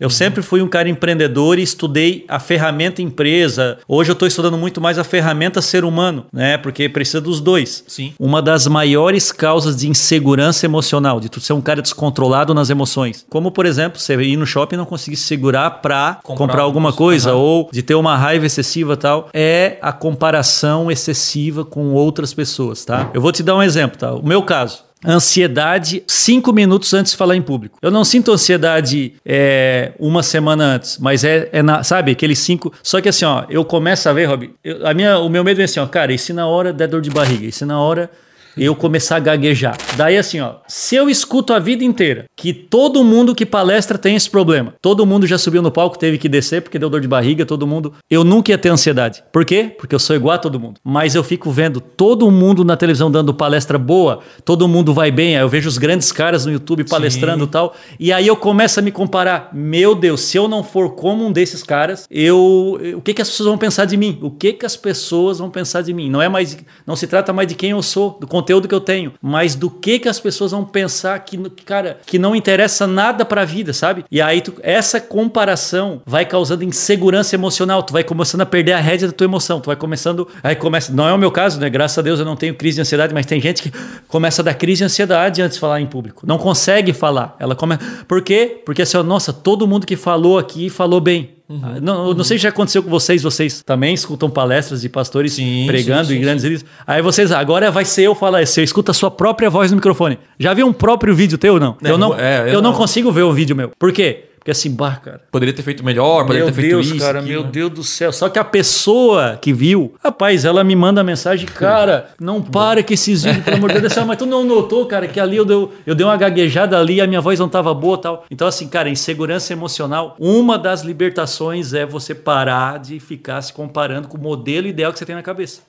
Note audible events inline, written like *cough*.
Eu uhum. sempre fui um cara empreendedor e estudei a ferramenta empresa. Hoje eu estou estudando muito mais a ferramenta ser humano, né? Porque precisa dos dois. Sim. Uma das maiores causas de insegurança emocional, de tu ser um cara descontrolado nas emoções. Como, por exemplo, você ir no shopping e não conseguir se segurar para comprar, comprar, alguma coisa, uhum. ou de ter uma raiva excessiva tal, é a comparação excessiva com outras pessoas, tá? Eu vou te dar um exemplo, tá? O meu caso ansiedade cinco minutos antes de falar em público. Eu não sinto ansiedade é, uma semana antes, mas é, é na, sabe, aqueles cinco. Só que assim, ó, eu começo a ver, Rob, eu, a minha, o meu medo é assim, ó, cara, e se na hora der dor de barriga? E se na hora eu começar a gaguejar. Daí assim, ó, se eu escuto a vida inteira que todo mundo que palestra tem esse problema, todo mundo já subiu no palco, teve que descer porque deu dor de barriga, todo mundo, eu nunca ia ter ansiedade. Por quê? Porque eu sou igual a todo mundo. Mas eu fico vendo todo mundo na televisão dando palestra boa, todo mundo vai bem, aí eu vejo os grandes caras no YouTube palestrando e tal, e aí eu começo a me comparar, meu Deus, se eu não for como um desses caras, eu, o que que as pessoas vão pensar de mim? O que que as pessoas vão pensar de mim? Não é mais, não se trata mais de quem eu sou, do conteúdo que eu tenho, mas do que que as pessoas vão pensar que, cara, que não interessa nada para a vida, sabe? E aí tu, essa comparação vai causando insegurança emocional, tu vai começando a perder a rédea da tua emoção, tu vai começando, aí começa, não é o meu caso, né? Graças a Deus eu não tenho crise de ansiedade, mas tem gente que começa a dar crise de ansiedade antes de falar em público. Não consegue falar. Ela começa, por quê? Porque assim, nossa, todo mundo que falou aqui falou bem. Uhum, ah, não, não sei se já aconteceu com vocês, vocês também escutam palestras de pastores sim, pregando sim, sim, em grandes líderes. Aí vocês, agora vai ser eu falar, você escuta a sua própria voz no microfone. Já viu um próprio vídeo teu não? É, eu não, é, eu, eu não, não consigo ver um vídeo meu. Por quê? Porque assim, bah, cara. Poderia ter feito melhor, poderia ter feito Deus, isso. cara, meu né? Deus do céu. Só que a pessoa que viu, rapaz, ela me manda mensagem, *laughs* cara, não para que esses vídeos, pelo amor de Deus, mas tu não notou, cara, que ali eu dei, eu dei uma gaguejada ali, a minha voz não tava boa tal. Então, assim, cara, insegurança emocional, uma das libertações é você parar de ficar se comparando com o modelo ideal que você tem na cabeça.